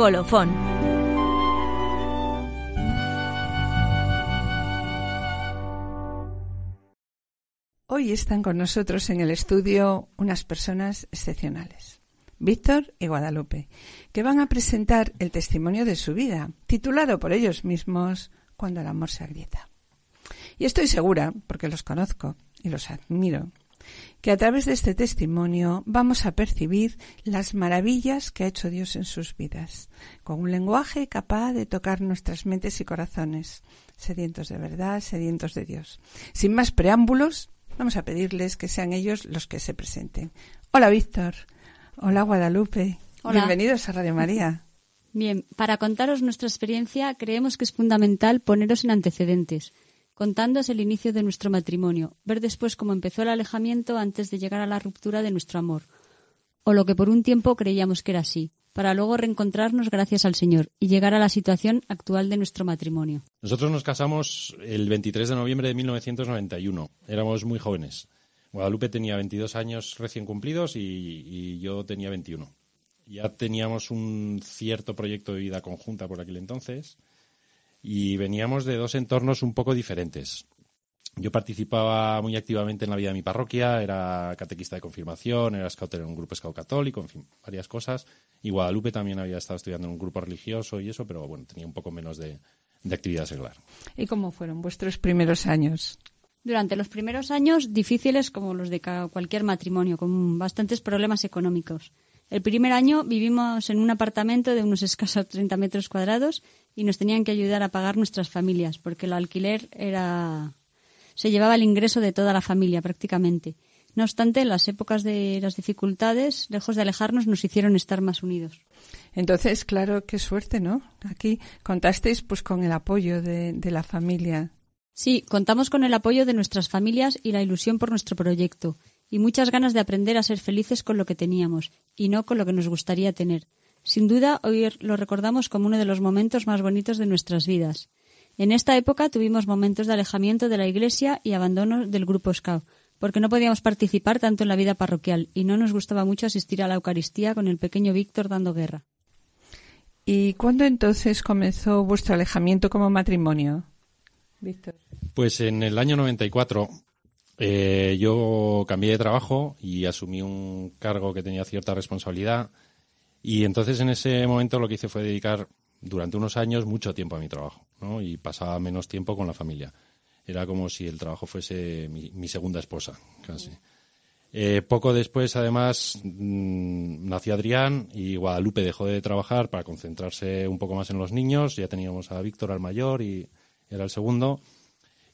Colofón Hoy están con nosotros en el estudio unas personas excepcionales, Víctor y Guadalupe, que van a presentar el testimonio de su vida, titulado por ellos mismos Cuando el amor se agrieta. Y estoy segura, porque los conozco y los admiro, que a través de este testimonio vamos a percibir las maravillas que ha hecho Dios en sus vidas, con un lenguaje capaz de tocar nuestras mentes y corazones, sedientos de verdad, sedientos de Dios. Sin más preámbulos, Vamos a pedirles que sean ellos los que se presenten. Hola, Víctor. Hola, Guadalupe. Bienvenidos a Radio María. Bien, para contaros nuestra experiencia, creemos que es fundamental poneros en antecedentes, contándoos el inicio de nuestro matrimonio, ver después cómo empezó el alejamiento antes de llegar a la ruptura de nuestro amor, o lo que por un tiempo creíamos que era así, para luego reencontrarnos gracias al Señor y llegar a la situación actual de nuestro matrimonio. Nosotros nos casamos el 23 de noviembre de 1991. Éramos muy jóvenes. Guadalupe tenía 22 años recién cumplidos y, yo tenía 21. Ya teníamos un cierto proyecto de vida conjunta por aquel entonces y veníamos de dos entornos un poco diferentes. Yo participaba muy activamente en la vida de mi parroquia, era catequista de confirmación, era scout en un grupo scout católico, en fin, varias cosas. Y Guadalupe también había estado estudiando en un grupo religioso y eso, pero bueno, tenía un poco menos de, de actividad secular. ¿Y cómo fueron vuestros primeros años? Durante los primeros años difíciles como los de cualquier matrimonio, con bastantes problemas económicos. El primer año vivimos en un apartamento de unos escasos 30 metros cuadrados y nos tenían que ayudar a pagar nuestras familias, porque el alquiler era se llevaba el ingreso de toda la familia prácticamente. No obstante, las épocas de las dificultades, lejos de alejarnos, nos hicieron estar más unidos. Entonces, claro, qué suerte, ¿no? Aquí contasteis pues con el apoyo de, de la familia. Sí, contamos con el apoyo de nuestras familias y la ilusión por nuestro proyecto, y muchas ganas de aprender a ser felices con lo que teníamos, y no con lo que nos gustaría tener. Sin duda, hoy lo recordamos como uno de los momentos más bonitos de nuestras vidas. En esta época tuvimos momentos de alejamiento de la Iglesia y abandono del grupo Scout, porque no podíamos participar tanto en la vida parroquial y no nos gustaba mucho asistir a la Eucaristía con el pequeño Víctor dando guerra. ¿Y cuándo entonces comenzó vuestro alejamiento como matrimonio? Víctor. Pues en el año 94 eh, yo cambié de trabajo y asumí un cargo que tenía cierta responsabilidad y entonces en ese momento lo que hice fue dedicar durante unos años mucho tiempo a mi trabajo y pasaba menos tiempo con la familia. Era como si el trabajo fuese mi, segunda esposa, casi. Eh, poco después, además, mm, nació Adrián y Guadalupe dejó de trabajar para concentrarse un poco más en los niños. Ya teníamos a Víctor, al mayor, y era el segundo.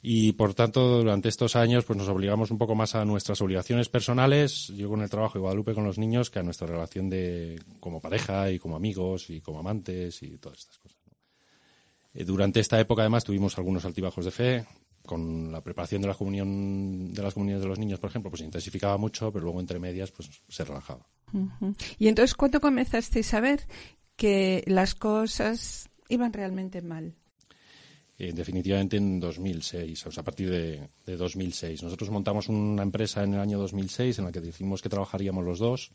Y por tanto, durante estos años, pues nos obligamos un poco más a nuestras obligaciones personales, yo con el trabajo y Guadalupe con los niños, que a nuestra relación de como pareja y como amigos y como amantes y todas estas cosas. Eh, durante esta época, además, tuvimos algunos altibajos de fe, con la preparación de la comunión de las comunidades de los niños, por ejemplo, pues intensificaba mucho, pero luego entre medias pues se relajaba. Y entonces, ¿cuándo comenzasteis a ver que las cosas iban realmente mal? Eh, definitivamente en 2006, o sea, a partir de, de, 2006. Nosotros montamos una empresa en el año 2006 en la que decimos que trabajaríamos los dos.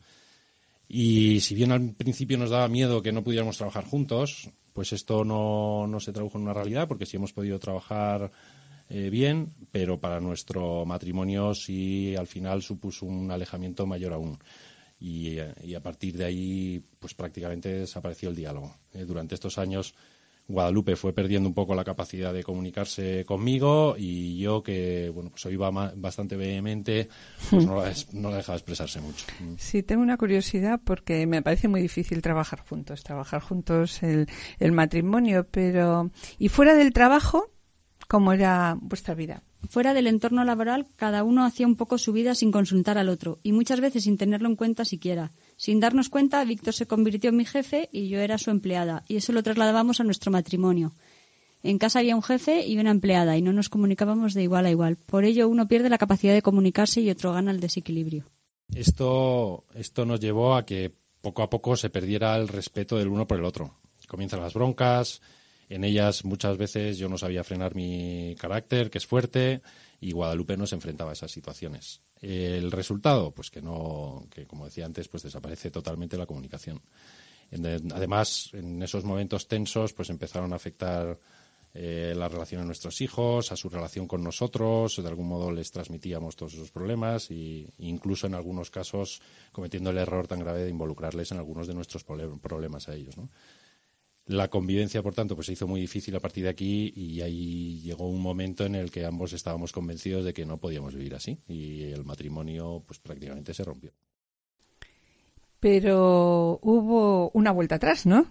Y si bien al principio nos daba miedo que no pudiéramos trabajar juntos, pues esto no, no se tradujo en una realidad porque sí hemos podido trabajar eh, bien, pero para nuestro matrimonio sí al final supuso un alejamiento mayor aún. Y, eh, a partir de ahí, pues prácticamente desapareció el diálogo. Durante estos años, Guadalupe fue perdiendo un poco la capacidad de comunicarse conmigo y yo, que bueno, pues iba bastante vehemente, pues no la, no la dejaba expresarse mucho. Sí, tengo una curiosidad porque me parece muy difícil trabajar juntos, trabajar juntos el, el matrimonio, pero ¿y fuera del trabajo? cómo era vuestra vida. Fuera del entorno laboral, cada uno hacía un poco su vida sin consultar al otro y muchas veces sin tenerlo en cuenta siquiera. Sin darnos cuenta, Víctor se convirtió en mi jefe y yo era su empleada, y eso lo trasladábamos a nuestro matrimonio. En casa había un jefe y una empleada, y no nos comunicábamos de igual a igual. Por ello, uno pierde la capacidad de comunicarse y otro gana el desequilibrio. Esto, esto nos llevó a que poco a poco se perdiera el respeto del uno por el otro. Comienzan las broncas, en ellas muchas veces yo no sabía frenar mi carácter, que es fuerte, y Guadalupe nos enfrentaba a esas situaciones. El resultado, pues que no, que como decía antes, pues desaparece totalmente la comunicación. Además, en esos momentos tensos, pues empezaron a afectar eh, la relación de nuestros hijos, a su relación con nosotros, de algún modo les transmitíamos todos esos problemas e incluso en algunos casos cometiendo el error tan grave de involucrarles en algunos de nuestros problemas a ellos. ¿no? La convivencia, por tanto, pues se hizo muy difícil a partir de aquí y ahí llegó un momento en el que ambos estábamos convencidos de que no podíamos vivir así y el matrimonio pues prácticamente se rompió. Pero hubo una vuelta atrás, ¿no?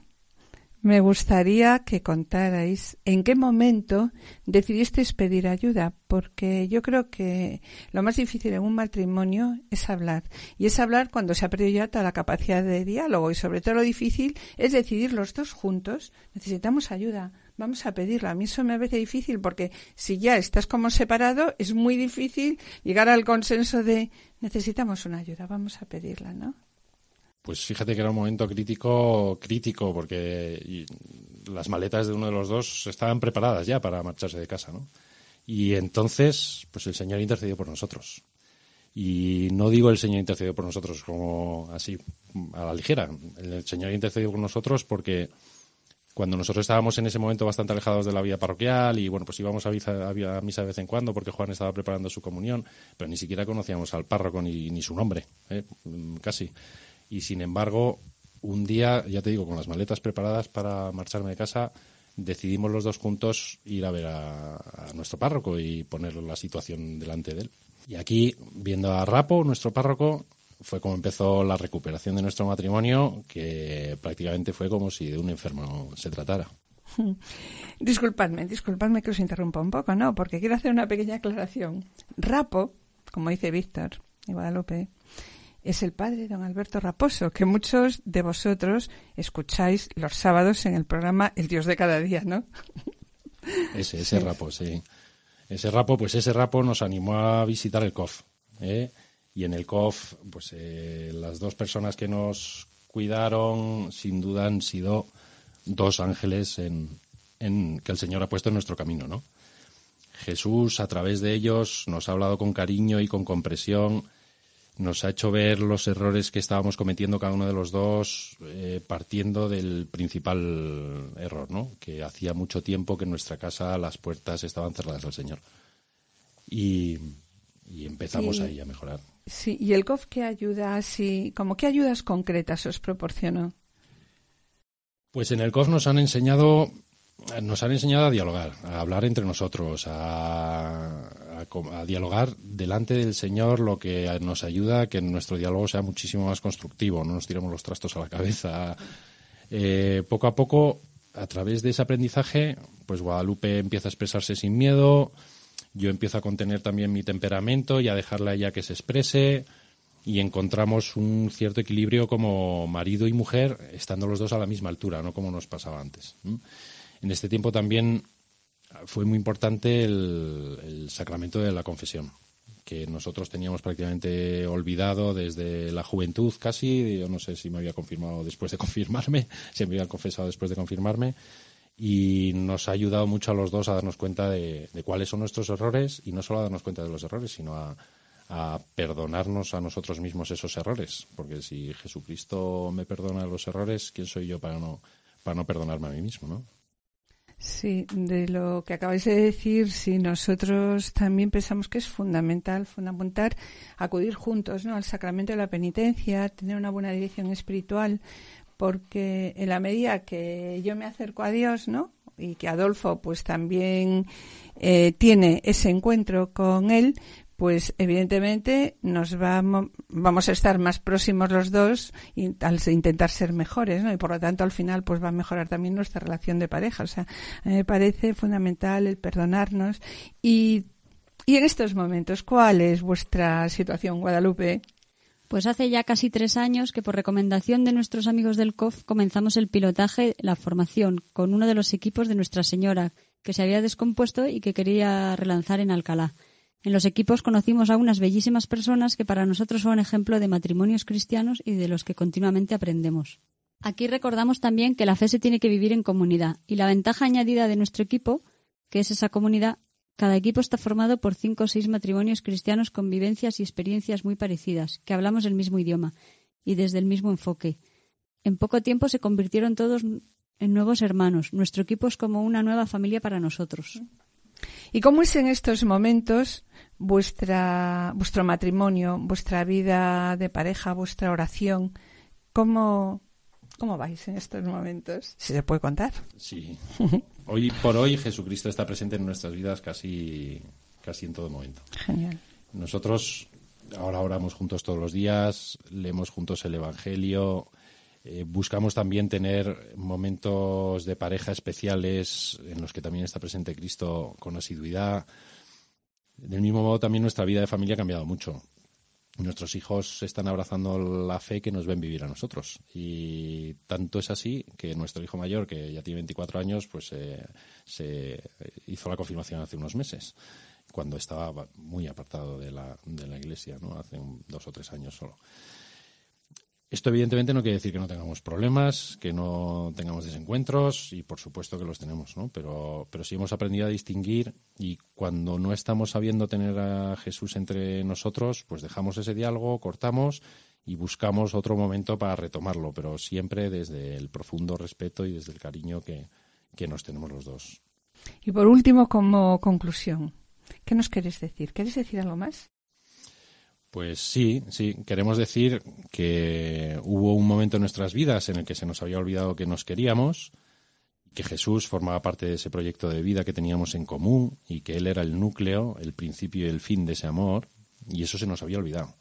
Me gustaría que contarais en qué momento decidisteis pedir ayuda, porque yo creo que lo más difícil en un matrimonio es hablar. Y es hablar cuando se ha perdido ya toda la capacidad de diálogo. Y sobre todo lo difícil es decidir los dos juntos. Necesitamos ayuda. Vamos a pedirla. A mí eso me parece difícil porque si ya estás como separado, es muy difícil llegar al consenso de necesitamos una ayuda. Vamos a pedirla, ¿no? Pues fíjate que era un momento crítico, crítico, porque las maletas de uno de los dos estaban preparadas ya para marcharse de casa, ¿no? Y entonces, pues el Señor intercedió por nosotros. Y no digo el Señor intercedió por nosotros como así a la ligera. El Señor intercedió por nosotros porque cuando nosotros estábamos en ese momento bastante alejados de la vida parroquial y bueno, pues íbamos a misa, de vez en cuando porque Juan estaba preparando su comunión, pero ni siquiera conocíamos al párroco ni, ni su nombre, ¿eh? casi. Y sin embargo, un día, ya te digo, con las maletas preparadas para marcharme de casa, decidimos los dos juntos ir a ver a, nuestro párroco y poner la situación delante de él. Y aquí, viendo a Rapo, nuestro párroco, fue como empezó la recuperación de nuestro matrimonio, que prácticamente fue como si de un enfermo se tratara. [laughs] Disculpadme, disculpadme que os interrumpa un poco, ¿no? Porque quiero hacer una pequeña aclaración. Rapo, como dice Víctor y Guadalupe, es el padre don Alberto Raposo, que muchos de vosotros escucháis los sábados en el programa El Dios de cada día, ¿no? [laughs] Ese, ese Rapo, sí. Ese Rapo, pues ese Rapo nos animó a visitar el COF. ¿eh? Y en el COF, pues eh, las dos personas que nos cuidaron, sin duda, han sido dos ángeles en, en que el Señor ha puesto en nuestro camino, ¿no? Jesús, a través de ellos, nos ha hablado con cariño y con compresión, nos ha hecho ver los errores que estábamos cometiendo cada uno de los dos, eh, partiendo del principal error, ¿no? Que hacía mucho tiempo que en nuestra casa las puertas estaban cerradas al Señor. Y, y empezamos Sí. ahí a mejorar. Sí, y el COF qué ayuda así, como qué ayudas concretas os proporcionó. Pues en el COF nos han enseñado nos han enseñado a dialogar, a hablar entre nosotros, a, a dialogar delante del Señor, lo que nos ayuda a que nuestro diálogo sea muchísimo más constructivo, no nos tiremos los trastos a la cabeza. Eh, poco a poco, a través de ese aprendizaje, pues Guadalupe empieza a expresarse sin miedo, yo empiezo a contener también mi temperamento y a dejarla a ella que se exprese y encontramos un cierto equilibrio como marido y mujer, estando los dos a la misma altura, no como nos pasaba antes. En este tiempo también fue muy importante el, sacramento de la confesión, que nosotros teníamos prácticamente olvidado desde la juventud casi, yo no sé si me había confirmado después de confirmarme, [laughs] si me habían confesado después de confirmarme, y nos ha ayudado mucho a los dos a darnos cuenta de, de cuáles son nuestros errores y no solo a darnos cuenta de los errores, sino a, a perdonarnos a nosotros mismos esos errores, porque si Jesucristo me perdona los errores, ¿quién soy yo para no para no perdonarme a mí mismo, ¿no? Sí, de lo que acabáis de decir, sí, nosotros también pensamos que es fundamental, fundamental acudir juntos ¿no? al sacramento de la penitencia, tener una buena dirección espiritual, porque en la medida que yo me acerco a Dios, ¿no? Y que Adolfo pues también eh, tiene ese encuentro con él, pues evidentemente nos vamos, vamos a estar más próximos los dos al intentar ser mejores, ¿no? Y por lo tanto al final pues va a mejorar también nuestra relación de pareja. O sea, me parece fundamental el perdonarnos y, y en estos momentos, ¿cuál es vuestra situación, Guadalupe? Pues hace ya casi tres años que por recomendación de nuestros amigos del COF comenzamos el pilotaje, la formación, con uno de los equipos de Nuestra Señora, que se había descompuesto y que quería relanzar en Alcalá. En los equipos conocimos a unas bellísimas personas que para nosotros son ejemplo de matrimonios cristianos y de los que continuamente aprendemos. Aquí recordamos también que la fe se tiene que vivir en comunidad y la ventaja añadida de nuestro equipo, que es esa comunidad, cada equipo está formado por cinco o seis matrimonios cristianos con vivencias y experiencias muy parecidas, que hablamos el mismo idioma y desde el mismo enfoque. En poco tiempo se convirtieron todos en nuevos hermanos. Nuestro equipo es como una nueva familia para nosotros. ¿Y cómo es en estos momentos vuestra, vuestro matrimonio, vuestra vida de pareja, vuestra oración? ¿Cómo, cómo vais en estos momentos? Si se puede contar. Sí. Hoy por hoy Jesucristo está presente en nuestras vidas casi, casi en todo momento. Genial. Nosotros ahora oramos juntos todos los días, leemos juntos el Evangelio, eh, buscamos también tener momentos de pareja especiales en los que también está presente Cristo con asiduidad. Del mismo modo, también nuestra vida de familia ha cambiado mucho. Nuestros hijos están abrazando la fe que nos ven vivir a nosotros. Y tanto es así que nuestro hijo mayor, que ya tiene 24 años, pues eh, se hizo la confirmación hace unos meses, cuando estaba muy apartado de la, de la iglesia, ¿no? hace dos o tres años solo. Esto evidentemente no quiere decir que no tengamos problemas, que no tengamos desencuentros y por supuesto que los tenemos, ¿no? Pero, pero sí hemos aprendido a distinguir y cuando no estamos sabiendo tener a Jesús entre nosotros, pues dejamos ese diálogo, cortamos y buscamos otro momento para retomarlo, pero siempre desde el profundo respeto y desde el cariño que, que nos tenemos los dos. Y por último, como conclusión, ¿qué nos queréis decir? ¿Queréis decir algo más? Pues sí, sí. Queremos decir que hubo un momento en nuestras vidas en el que se nos había olvidado que nos queríamos, que Jesús formaba parte de ese proyecto de vida que teníamos en común y que Él era el núcleo, el principio y el fin de ese amor, y eso se nos había olvidado.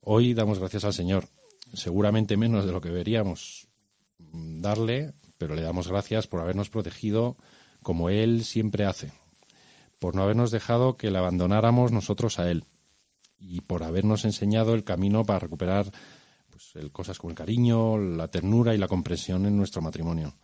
Hoy damos gracias al Señor, seguramente menos de lo que deberíamos darle, pero le damos gracias por habernos protegido como Él siempre hace, por no habernos dejado que le abandonáramos nosotros a Él y por habernos enseñado el camino para recuperar pues, el, cosas como el cariño, la ternura y la comprensión en nuestro matrimonio.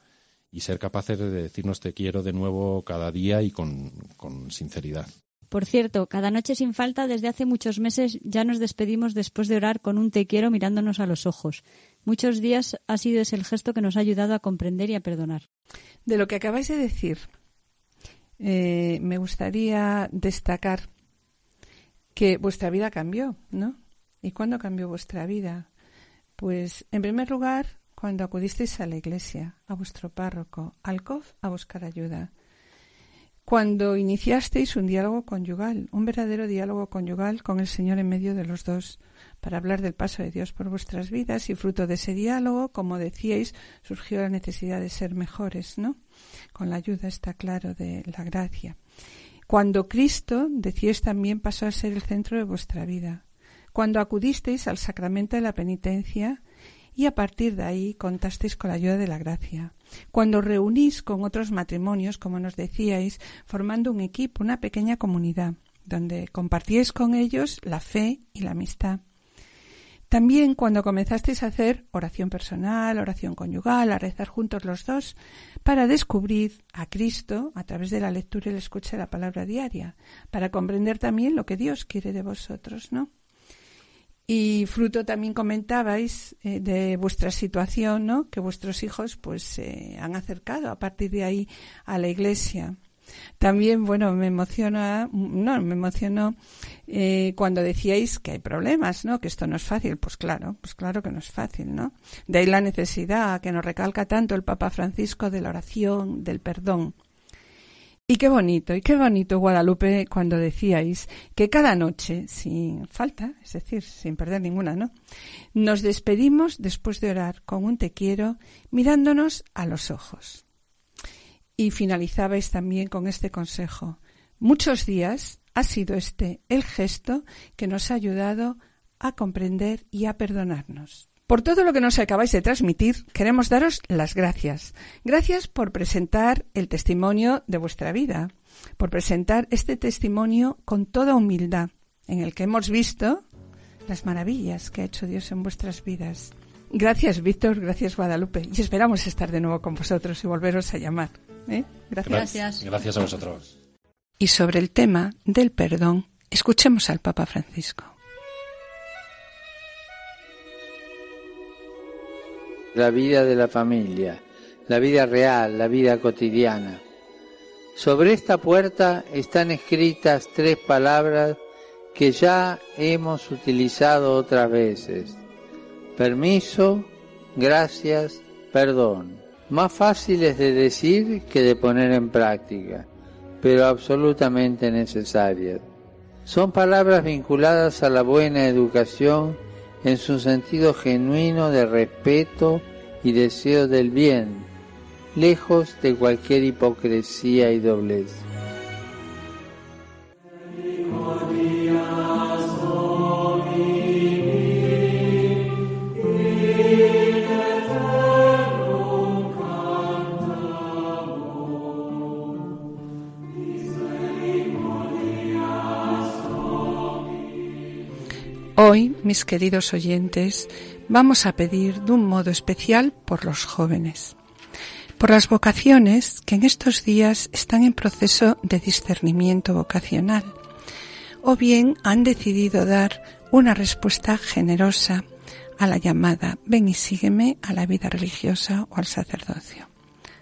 Y ser capaces de decirnos te quiero de nuevo cada día y con, con sinceridad. Por cierto, cada noche sin falta, desde hace muchos meses, ya nos despedimos después de orar con un te quiero mirándonos a los ojos. Muchos días ha sido ese el gesto que nos ha ayudado a comprender y a perdonar. De lo que acabáis de decir, eh, me gustaría destacar que vuestra vida cambió, ¿no? ¿Y cuándo cambió vuestra vida? Pues, en primer lugar, cuando acudisteis a la iglesia, a vuestro párroco, al COF, a buscar ayuda. Cuando iniciasteis un diálogo conyugal, un verdadero diálogo conyugal con el Señor en medio de los dos, para hablar del paso de Dios por vuestras vidas y fruto de ese diálogo, como decíais, surgió la necesidad de ser mejores, ¿no? Con la ayuda, está claro, de la gracia. Cuando Cristo, decíais también, pasó a ser el centro de vuestra vida. Cuando acudisteis al sacramento de la penitencia y a partir de ahí contasteis con la ayuda de la gracia. Cuando reunís con otros matrimonios, como nos decíais, formando un equipo, una pequeña comunidad, donde compartíais con ellos la fe y la amistad. También cuando comenzasteis a hacer oración personal, oración conyugal, a rezar juntos los dos, para descubrir a Cristo a través de la lectura y la escucha de la palabra diaria, para comprender también lo que Dios quiere de vosotros, ¿no? Y fruto también comentabais eh, de vuestra situación, ¿no? Que vuestros hijos pues se han acercado a partir de ahí a la iglesia. También, bueno, me emociona, no, me emocionó eh, cuando decíais que hay problemas, ¿no? Que esto no es fácil. Pues claro, pues claro que no es fácil, ¿no? De ahí la necesidad que nos recalca tanto el Papa Francisco de la oración, del perdón. Y qué bonito, y qué bonito Guadalupe cuando decíais que cada noche, sin falta, es decir, sin perder ninguna, ¿no? Nos despedimos después de orar con un te quiero mirándonos a los ojos. Y finalizabais también con este consejo. Muchos días ha sido este el gesto que nos ha ayudado a comprender y a perdonarnos. Por todo lo que nos acabáis de transmitir, queremos daros las gracias. Gracias por presentar el testimonio de vuestra vida, por presentar este testimonio con toda humildad, en el que hemos visto las maravillas que ha hecho Dios en vuestras vidas. Gracias, Víctor, gracias, Guadalupe, y esperamos estar de nuevo con vosotros y volveros a llamar. ¿Eh? Gracias. Gracias a vosotros. Y sobre el tema del perdón, escuchemos al Papa Francisco. La vida de la familia, la vida real, la vida cotidiana. Sobre esta puerta están escritas tres palabras que ya hemos utilizado otras veces. Permiso, gracias, perdón más fáciles de decir que de poner en práctica, pero absolutamente necesarias. Son palabras vinculadas a la buena educación en su sentido genuino de respeto y deseo del bien, lejos de cualquier hipocresía y doblez. Hoy, mis queridos oyentes, vamos a pedir de un modo especial por los jóvenes, por las vocaciones que en estos días están en proceso de discernimiento vocacional, o bien han decidido dar una respuesta generosa a la llamada ven y sígueme a la vida religiosa o al sacerdocio.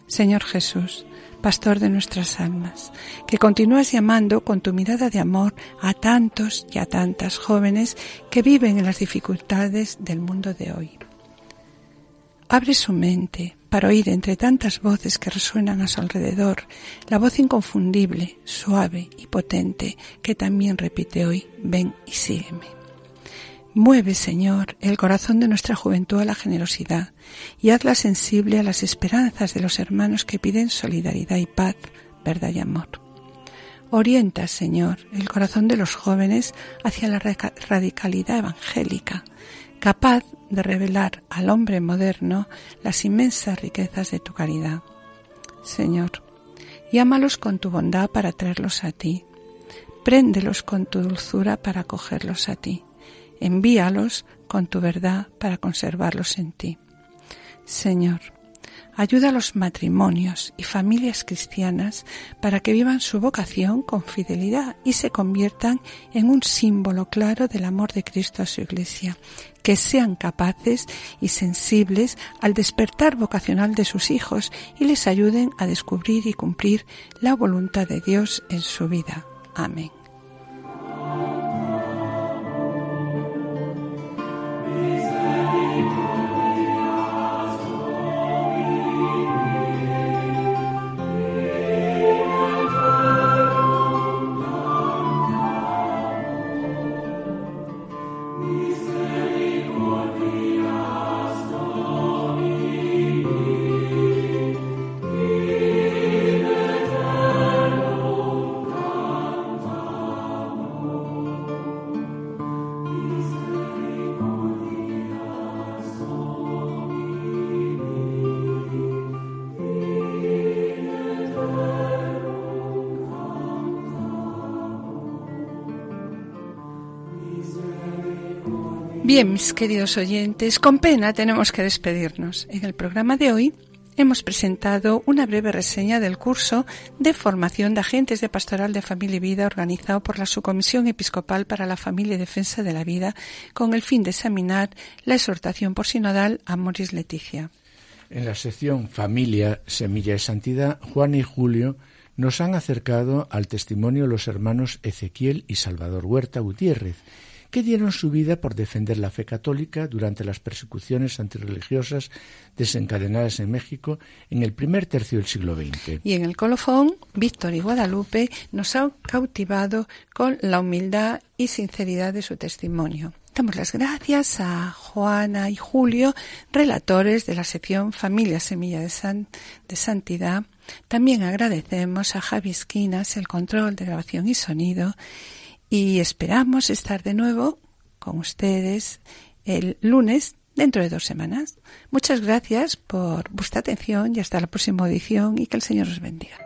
Señor Jesús, pastor de nuestras almas, que continúas llamando con tu mirada de amor a tantos y a tantas jóvenes que viven en las dificultades del mundo de hoy. Abre su mente para oír entre tantas voces que resuenan a su alrededor la voz inconfundible, suave y potente que también repite hoy, ven y sígueme. Mueve, Señor, el corazón de nuestra juventud a la generosidad y hazla sensible a las esperanzas de los hermanos que piden solidaridad y paz, verdad y amor. Orienta, Señor, el corazón de los jóvenes hacia la radicalidad evangélica, capaz de revelar al hombre moderno las inmensas riquezas de tu caridad. Señor, llámalos con tu bondad para traerlos a ti. Préndelos con tu dulzura para acogerlos a ti envíalos con tu verdad para conservarlos en ti. Señor, ayuda a los matrimonios y familias cristianas para que vivan su vocación con fidelidad y se conviertan en un símbolo claro del amor de Cristo a su Iglesia, que sean capaces y sensibles al despertar vocacional de sus hijos y les ayuden a descubrir y cumplir la voluntad de Dios en su vida. Amén. Bien, mis queridos oyentes, con pena tenemos que despedirnos. En el programa de hoy hemos presentado una breve reseña del curso de formación de agentes de pastoral de familia y vida organizado por la Subcomisión Episcopal para la Familia y Defensa de la Vida con el fin de examinar la exhortación por sinodal a Moris Leticia. En la sección Familia, Semilla de Santidad, Juan y Julio nos han acercado al testimonio los hermanos Ezequiel y Salvador Huerta Gutiérrez, que dieron su vida por defender la fe católica durante las persecuciones antirreligiosas desencadenadas en México en el primer tercio del siglo XX. Y en el colofón, Víctor y Guadalupe nos han cautivado con la humildad y sinceridad de su testimonio. Damos las gracias a Juana y Julio, relatores de la sección Familia Semilla de, de Santidad. También agradecemos a Javi Esquinas el control de grabación y sonido y esperamos estar de nuevo con ustedes el lunes dentro de dos semanas. Muchas gracias por vuestra atención y hasta la próxima edición y que el Señor os bendiga.